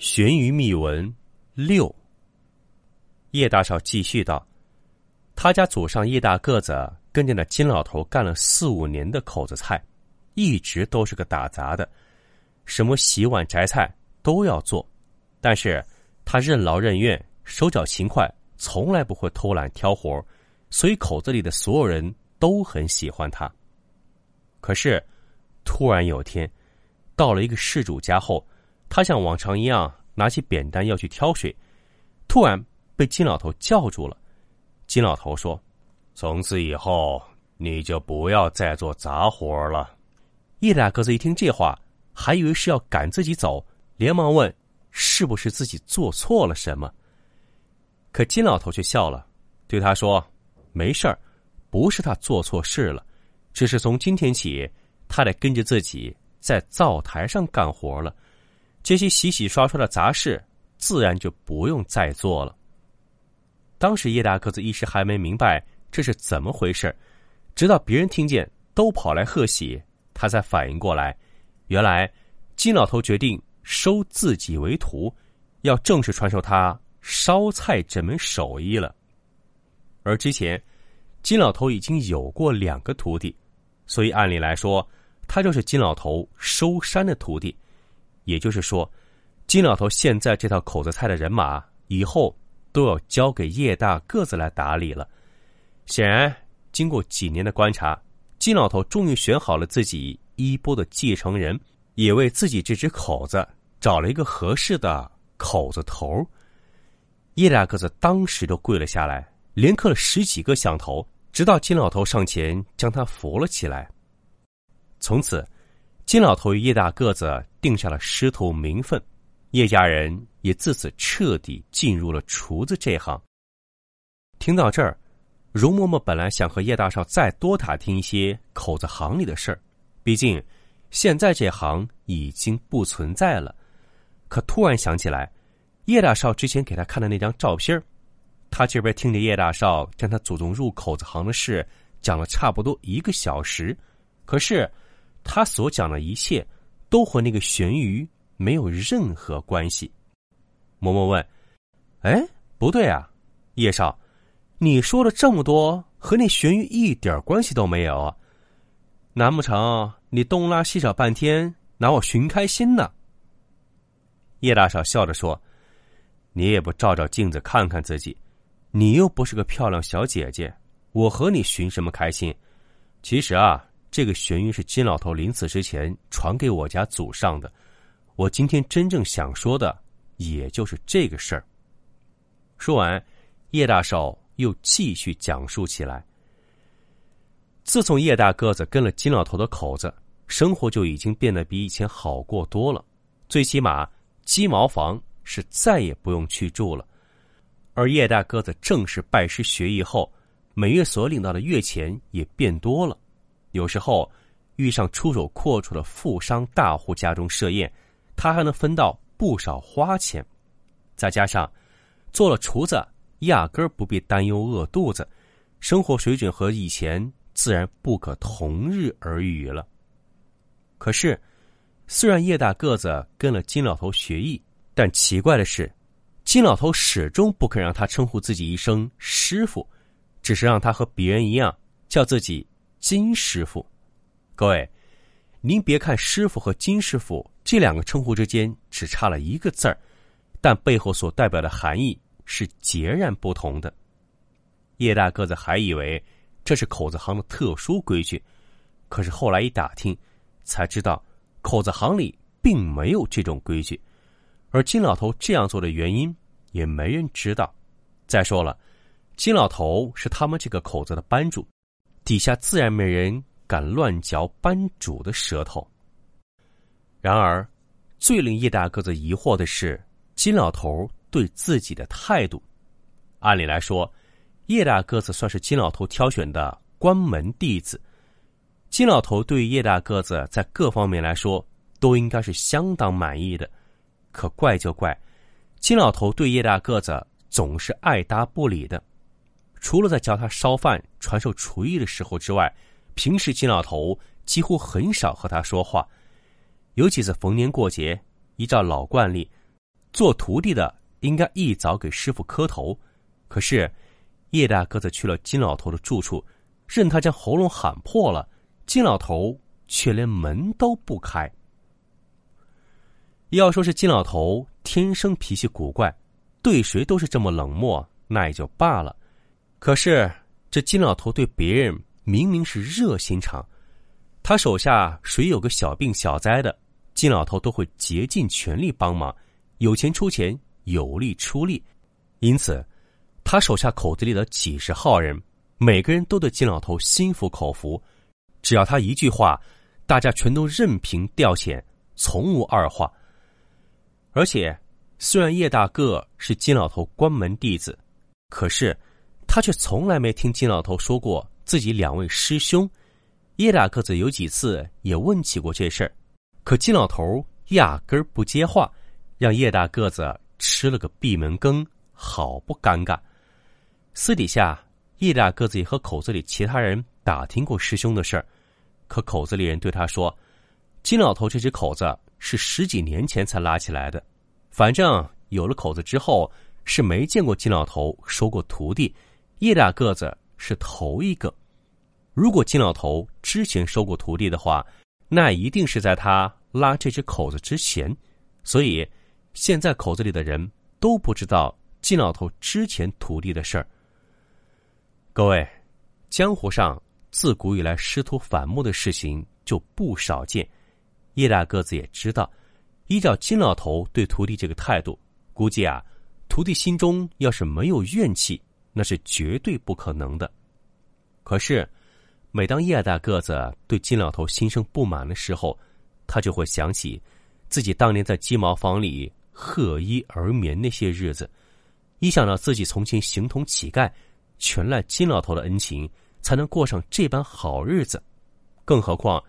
悬疑秘闻六。叶大少继续道：“他家祖上叶大个子跟着那金老头干了四五年的口子菜，一直都是个打杂的，什么洗碗摘菜都要做。但是他任劳任怨，手脚勤快，从来不会偷懒挑活所以口子里的所有人都很喜欢他。可是，突然有天，到了一个事主家后，他像往常一样拿起扁担要去挑水，突然。”被金老头叫住了。金老头说：“从此以后，你就不要再做杂活了。”叶大个子一听这话，还以为是要赶自己走，连忙问：“是不是自己做错了什么？”可金老头却笑了，对他说：“没事儿，不是他做错事了，只是从今天起，他得跟着自己在灶台上干活了。这些洗洗刷刷的杂事，自然就不用再做了。”当时叶大个子一时还没明白这是怎么回事直到别人听见都跑来贺喜，他才反应过来，原来金老头决定收自己为徒，要正式传授他烧菜这门手艺了。而之前金老头已经有过两个徒弟，所以按理来说，他就是金老头收山的徒弟。也就是说，金老头现在这套口子菜的人马以后。都要交给叶大个子来打理了。显然，经过几年的观察，金老头终于选好了自己衣钵的继承人，也为自己这只口子找了一个合适的口子头。叶大个子当时都跪了下来，连磕了十几个响头，直到金老头上前将他扶了起来。从此，金老头与叶大个子定下了师徒名分。叶家人也自此彻底进入了厨子这行。听到这儿，容嬷嬷本来想和叶大少再多打听一些口子行里的事儿，毕竟现在这行已经不存在了。可突然想起来，叶大少之前给他看的那张照片他这边听着叶大少将他祖宗入口子行的事讲了差不多一个小时，可是他所讲的一切都和那个玄鱼。没有任何关系。嬷嬷问：“哎，不对啊，叶少，你说了这么多，和那玄鱼一点关系都没有。难不成你东拉西扯半天，拿我寻开心呢？”叶大少笑着说：“你也不照照镜子看看自己，你又不是个漂亮小姐姐，我和你寻什么开心？其实啊，这个玄鱼是金老头临死之前传给我家祖上的。”我今天真正想说的，也就是这个事儿。说完，叶大少又继续讲述起来。自从叶大个子跟了金老头的口子，生活就已经变得比以前好过多了。最起码，鸡毛房是再也不用去住了。而叶大个子正式拜师学艺后，每月所领到的月钱也变多了。有时候遇上出手阔绰的富商大户家中设宴。他还能分到不少花钱，再加上做了厨子，压根儿不必担忧饿肚子，生活水准和以前自然不可同日而语了。可是，虽然叶大个子跟了金老头学艺，但奇怪的是，金老头始终不肯让他称呼自己一声师傅，只是让他和别人一样叫自己金师傅。各位。您别看师傅和金师傅这两个称呼之间只差了一个字儿，但背后所代表的含义是截然不同的。叶大个子还以为这是口子行的特殊规矩，可是后来一打听，才知道口子行里并没有这种规矩，而金老头这样做的原因也没人知道。再说了，金老头是他们这个口子的班主，底下自然没人。敢乱嚼班主的舌头。然而，最令叶大个子疑惑的是金老头对自己的态度。按理来说，叶大个子算是金老头挑选的关门弟子，金老头对叶大个子在各方面来说都应该是相当满意的。可怪就怪，金老头对叶大个子总是爱搭不理的。除了在教他烧饭、传授厨艺的时候之外，平时金老头几乎很少和他说话。有几次逢年过节，依照老惯例，做徒弟的应该一早给师傅磕头。可是叶大个子去了金老头的住处，任他将喉咙喊破了，金老头却连门都不开。要说是金老头天生脾气古怪，对谁都是这么冷漠，那也就罢了。可是这金老头对别人明明是热心肠，他手下谁有个小病小灾的，金老头都会竭尽全力帮忙，有钱出钱，有力出力。因此，他手下口子里的几十号人，每个人都对金老头心服口服，只要他一句话，大家全都任凭调遣，从无二话。而且，虽然叶大个是金老头关门弟子，可是他却从来没听金老头说过自己两位师兄。叶大个子有几次也问起过这事儿，可金老头压根儿不接话，让叶大个子吃了个闭门羹，好不尴尬。私底下，叶大个子也和口子里其他人打听过师兄的事儿，可口子里人对他说，金老头这只口子。是十几年前才拉起来的，反正有了口子之后，是没见过金老头收过徒弟。叶大个子是头一个。如果金老头之前收过徒弟的话，那一定是在他拉这只口子之前。所以，现在口子里的人都不知道金老头之前徒弟的事儿。各位，江湖上自古以来师徒反目的事情就不少见。叶大个子也知道，依照金老头对徒弟这个态度，估计啊，徒弟心中要是没有怨气，那是绝对不可能的。可是，每当叶大个子对金老头心生不满的时候，他就会想起自己当年在鸡毛房里贺衣而眠那些日子，一想到自己从前形同乞丐，全赖金老头的恩情才能过上这般好日子，更何况。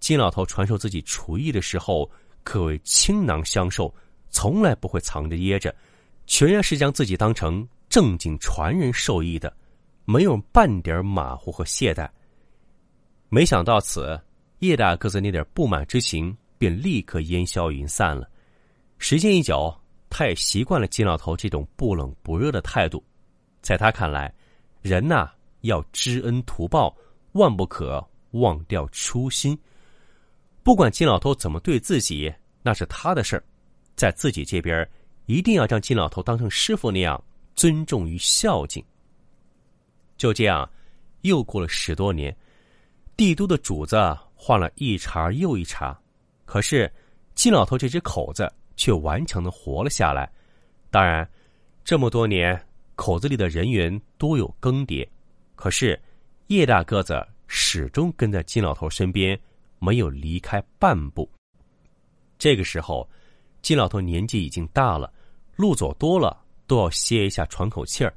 金老头传授自己厨艺的时候，可谓倾囊相授，从来不会藏着掖着，全然是将自己当成正经传人授意的，没有半点马虎和懈怠。没想到此，叶大个子那点不满之情便立刻烟消云散了。时间一久，他也习惯了金老头这种不冷不热的态度。在他看来，人呐要知恩图报，万不可忘掉初心。不管金老头怎么对自己，那是他的事儿，在自己这边一定要将金老头当成师傅那样尊重与孝敬。就这样，又过了十多年，帝都的主子换了一茬又一茬，可是金老头这只口子却顽强的活了下来。当然，这么多年口子里的人员多有更迭，可是叶大个子始终跟在金老头身边。没有离开半步。这个时候，金老头年纪已经大了，路走多了都要歇一下喘口气儿。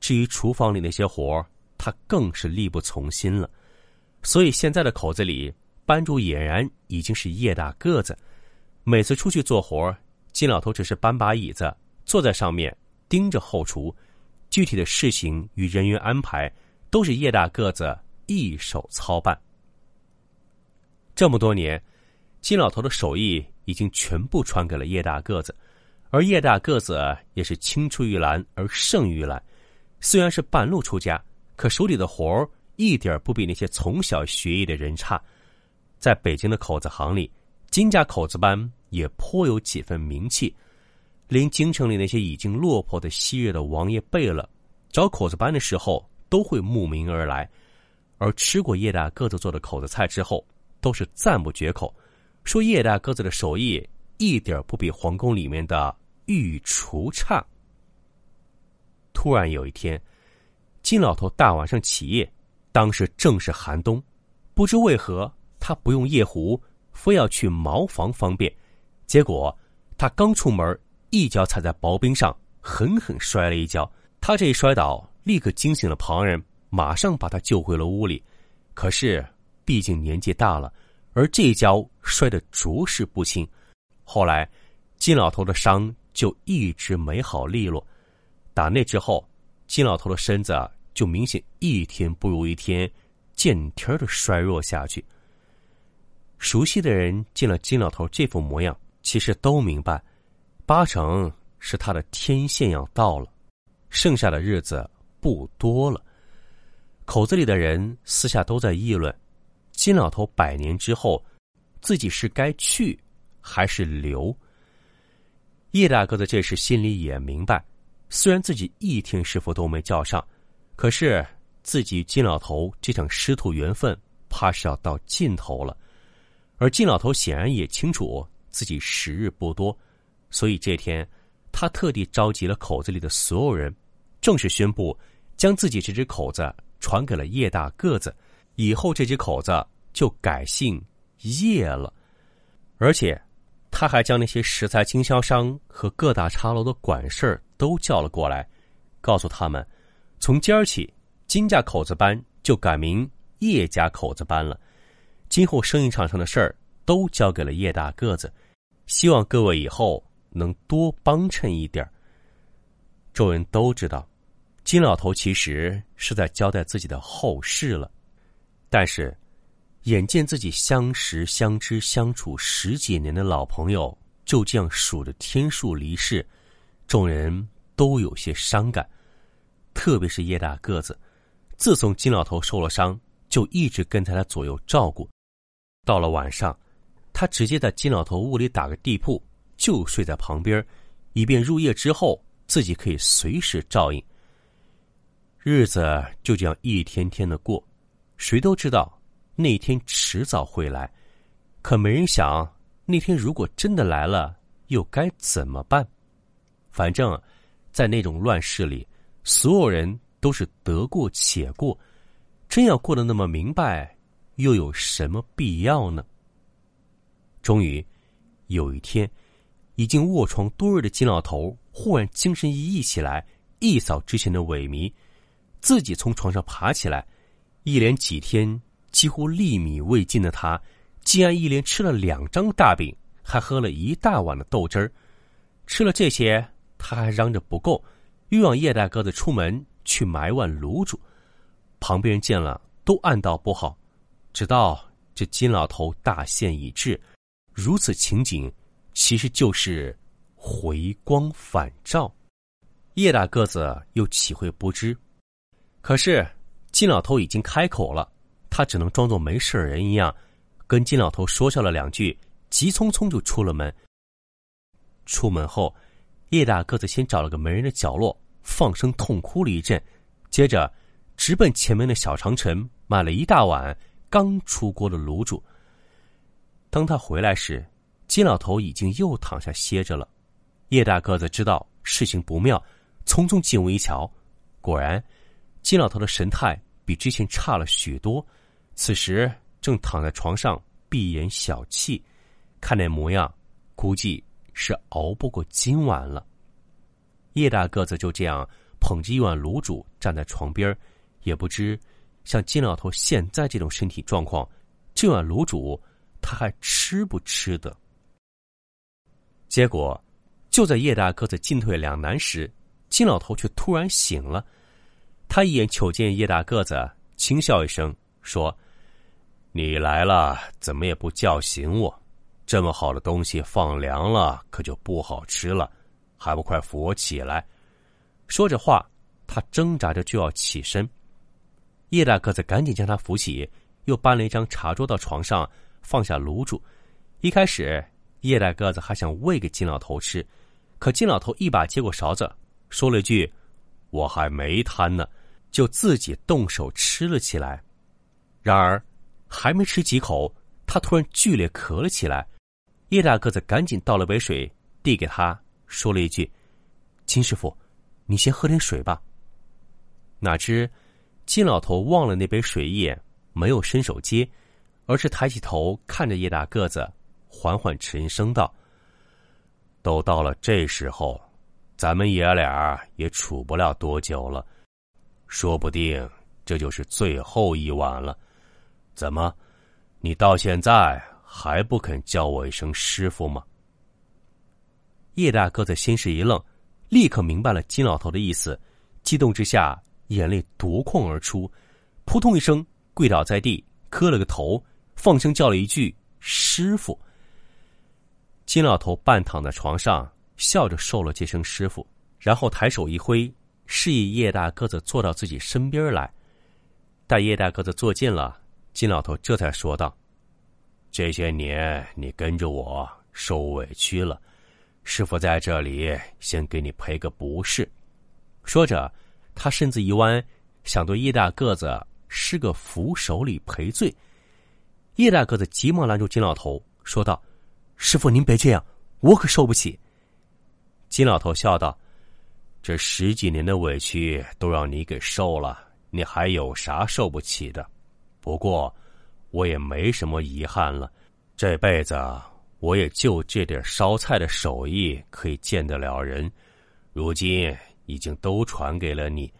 至于厨房里那些活儿，他更是力不从心了。所以现在的口子里，班主俨然已经是叶大个子。每次出去做活儿金老头只是搬把椅子坐在上面，盯着后厨，具体的事情与人员安排都是叶大个子一手操办。这么多年，金老头的手艺已经全部传给了叶大个子，而叶大个子也是青出于蓝而胜于蓝。虽然是半路出家，可手里的活儿一点不比那些从小学艺的人差。在北京的口子行里，金家口子班也颇有几分名气，连京城里那些已经落魄的昔日的王爷贝勒，找口子班的时候都会慕名而来。而吃过叶大个子做的口子菜之后，都是赞不绝口，说叶大个子的手艺一点不比皇宫里面的御厨差。突然有一天，金老头大晚上起夜，当时正是寒冬，不知为何他不用夜壶，非要去茅房方便，结果他刚出门，一脚踩在薄冰上，狠狠摔了一跤。他这一摔倒，立刻惊醒了旁人，马上把他救回了屋里。可是，毕竟年纪大了，而这一跤摔得着实不轻。后来，金老头的伤就一直没好利落。打那之后，金老头的身子就明显一天不如一天，见天的衰弱下去。熟悉的人见了金老头这副模样，其实都明白，八成是他的天线要到了，剩下的日子不多了。口子里的人私下都在议论，金老头百年之后，自己是该去还是留？叶大个子这时心里也明白，虽然自己一天师傅都没叫上，可是自己金老头这场师徒缘分，怕是要到尽头了。而金老头显然也清楚自己时日不多，所以这天他特地召集了口子里的所有人，正式宣布将自己这只口子传给了叶大个子，以后这只口子就改姓叶了。而且他还将那些食材经销商和各大茶楼的管事儿都叫了过来，告诉他们，从今儿起，金家口子班就改名叶家口子班了。今后生意场上的事儿都交给了叶大个子，希望各位以后能多帮衬一点儿众人都知道，金老头其实是在交代自己的后事了。但是，眼见自己相识、相知、相处十几年的老朋友就这样数着天数离世，众人都有些伤感。特别是叶大个子，自从金老头受了伤，就一直跟在他左右照顾。到了晚上，他直接在金老头屋里打个地铺，就睡在旁边，以便入夜之后自己可以随时照应。日子就这样一天天的过，谁都知道那天迟早会来，可没人想那天如果真的来了，又该怎么办？反正，在那种乱世里，所有人都是得过且过，真要过得那么明白。又有什么必要呢？终于，有一天，已经卧床多日的金老头忽然精神奕奕起来，一扫之前的萎靡，自己从床上爬起来。一连几天几乎粒米未进的他，竟然一连吃了两张大饼，还喝了一大碗的豆汁儿。吃了这些，他还嚷着不够，又让叶大个子出门去买碗卤煮。旁边人见了，都暗道不好。直到这金老头大限已至，如此情景，其实就是回光返照。叶大个子又岂会不知？可是金老头已经开口了，他只能装作没事人一样，跟金老头说笑了两句，急匆匆就出了门。出门后，叶大个子先找了个没人的角落，放声痛哭了一阵，接着直奔前面的小长城，买了一大碗。刚出锅的卤煮。当他回来时，金老头已经又躺下歇着了。叶大个子知道事情不妙，匆匆进屋一瞧，果然，金老头的神态比之前差了许多。此时正躺在床上闭眼小憩，看那模样，估计是熬不过今晚了。叶大个子就这样捧着一碗卤煮站在床边，也不知。像金老头现在这种身体状况，这碗卤煮他还吃不吃的？结果，就在叶大个子进退两难时，金老头却突然醒了。他一眼瞅见叶大个子，轻笑一声说：“你来了，怎么也不叫醒我？这么好的东西放凉了，可就不好吃了，还不快扶我起来？”说着话，他挣扎着就要起身。叶大个子赶紧将他扶起，又搬了一张茶桌到床上，放下卤煮。一开始，叶大个子还想喂给金老头吃，可金老头一把接过勺子，说了一句：“我还没贪呢。”就自己动手吃了起来。然而，还没吃几口，他突然剧烈咳了起来。叶大个子赶紧倒了杯水递给他，说了一句：“金师傅，你先喝点水吧。”哪知。金老头忘了那杯水，一眼没有伸手接，而是抬起头看着叶大个子，缓缓沉声道：“都到了这时候，咱们爷俩也处不了多久了，说不定这就是最后一晚了。怎么，你到现在还不肯叫我一声师傅吗？”叶大个子先是一愣，立刻明白了金老头的意思，激动之下眼泪夺眶而出，扑通一声跪倒在地，磕了个头。放声叫了一句“师傅”，金老头半躺在床上，笑着受了这声“师傅”，然后抬手一挥，示意叶大个子坐到自己身边来。待叶大个子坐近了，金老头这才说道：“这些年你跟着我受委屈了，师傅在这里先给你赔个不是。”说着，他身子一弯，想对叶大个子施个扶手礼赔罪。叶大个子急忙拦住金老头，说道：“师傅，您别这样，我可受不起。”金老头笑道：“这十几年的委屈都让你给受了，你还有啥受不起的？不过，我也没什么遗憾了。这辈子我也就这点烧菜的手艺可以见得了人，如今已经都传给了你，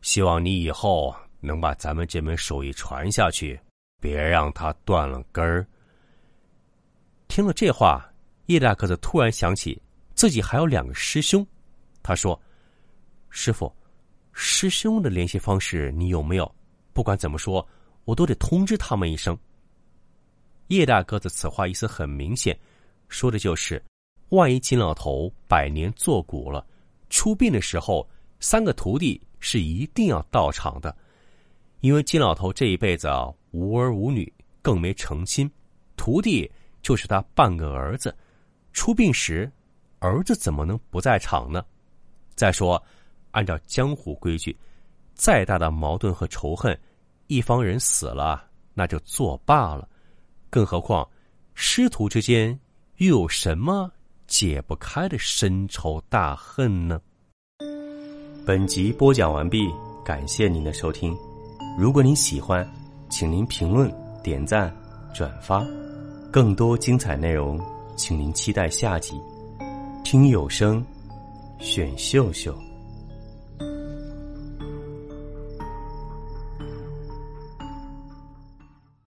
希望你以后能把咱们这门手艺传下去。”别让他断了根儿。听了这话，叶大个子突然想起自己还有两个师兄，他说：“师傅，师兄的联系方式你有没有？不管怎么说，我都得通知他们一声。”叶大个子此话意思很明显，说的就是，万一金老头百年坐骨了，出殡的时候，三个徒弟是一定要到场的，因为金老头这一辈子啊。无儿无女，更没成亲，徒弟就是他半个儿子。出殡时，儿子怎么能不在场呢？再说，按照江湖规矩，再大的矛盾和仇恨，一方人死了，那就作罢了。更何况，师徒之间又有什么解不开的深仇大恨呢？本集播讲完毕，感谢您的收听。如果您喜欢，请您评论、点赞、转发，更多精彩内容，请您期待下集。听有声，选秀秀。